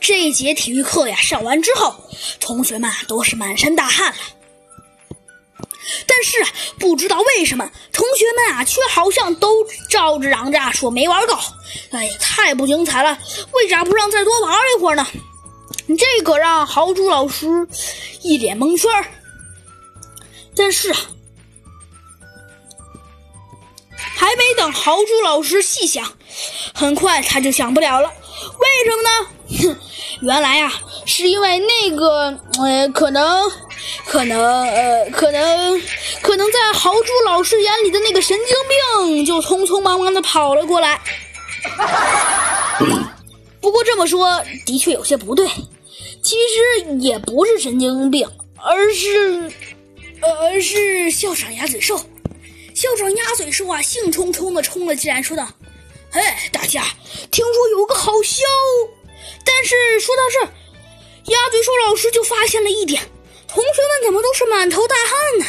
这一节体育课呀上完之后，同学们都是满身大汗了。但是不知道为什么，同学们啊却好像都照着嚷着说没玩够。哎，太不精彩了！为啥不让再多玩一会儿呢？这可让豪猪老师一脸蒙圈。但是啊还没等豪猪老师细想，很快他就想不了了。为什么呢？哼，原来啊，是因为那个呃，可能。可能，呃，可能，可能在豪猪老师眼里的那个神经病，就匆匆忙忙的跑了过来。不过这么说的确有些不对，其实也不是神经病，而是，而是校长鸭嘴兽。校长鸭嘴兽啊，兴冲冲的冲了进来，说道：“嘿，大家，听说有个好消但是说到这儿，鸭嘴兽老师就发现了一点。同学们怎么都是满头大汗呢？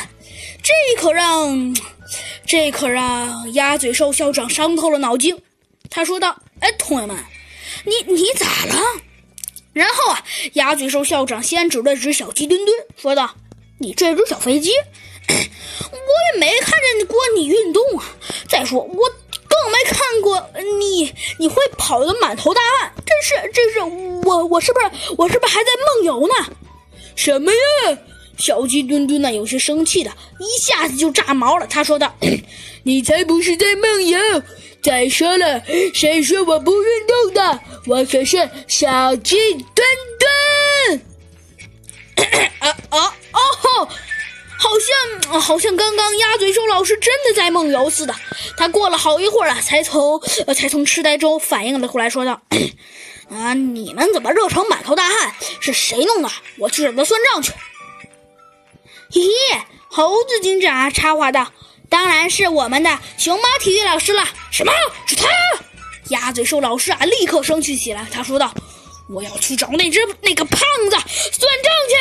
这可让，这可让鸭嘴兽校长伤透了脑筋。他说道：“哎，同学们，你你咋了？”然后啊，鸭嘴兽校长先指了指小鸡墩墩，说道：“你这只小飞机，我也没看见过你运动啊。再说，我你你会跑得满头大汗。这是这是我我是不是我是不是还在梦游呢？”什么呀！小鸡墩墩呢？有些生气的，一下子就炸毛了。他说道：“ 你才不是在梦游！再说了，谁说我不运动的？我可是小鸡墩墩。”啊！好像刚刚鸭嘴兽老师真的在梦游似的。他过了好一会儿啊，才从呃才从痴呆中反应了过来，说道。啊！你们怎么热成满头大汗？是谁弄的？我去找他算账去。咦，猴子警长插话道：“当然是我们的熊猫体育老师了。”什么？是他？鸭嘴兽老师啊，立刻生气起来。他说道：“我要去找那只那个胖子算账去。”